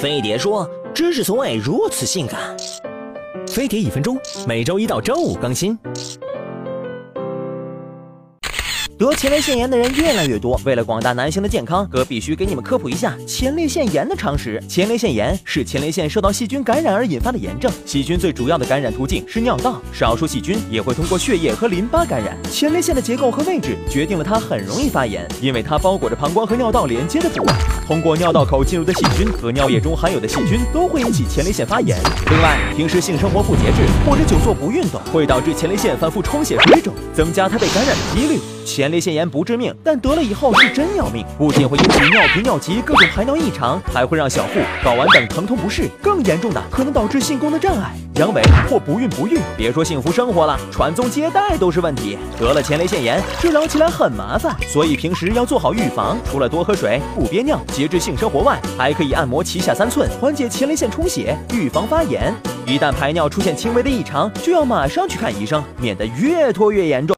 飞碟说：“知识从未如此性感。”飞碟一分钟，每周一到周五更新。得前列腺炎的人越来越多，为了广大男性的健康，哥必须给你们科普一下前列腺炎的常识。前列腺炎是前列腺受到细菌感染而引发的炎症，细菌最主要的感染途径是尿道，少数细菌也会通过血液和淋巴感染。前列腺的结构和位置决定了它很容易发炎，因为它包裹着膀胱和尿道连接的部位，通过尿道口进入的细菌和尿液中含有的细菌都会引起前列腺发炎。另外，平时性生活不节制或者久坐不运动，会导致前列腺反复充血水肿，增加它被感染的几率。前列腺炎不致命，但得了以后是真要命，不仅会引起尿频、尿急、各种排尿异常，还会让小腹、睾丸等疼痛不适，更严重的可能导致性功能障碍、阳痿或不孕不育。别说幸福生活了，传宗接代都是问题。得了前列腺炎，治疗起来很麻烦，所以平时要做好预防。除了多喝水、不憋尿、节制性生活外，还可以按摩脐下三寸，缓解前列腺充血，预防发炎。一旦排尿出现轻微的异常，就要马上去看医生，免得越拖越严重。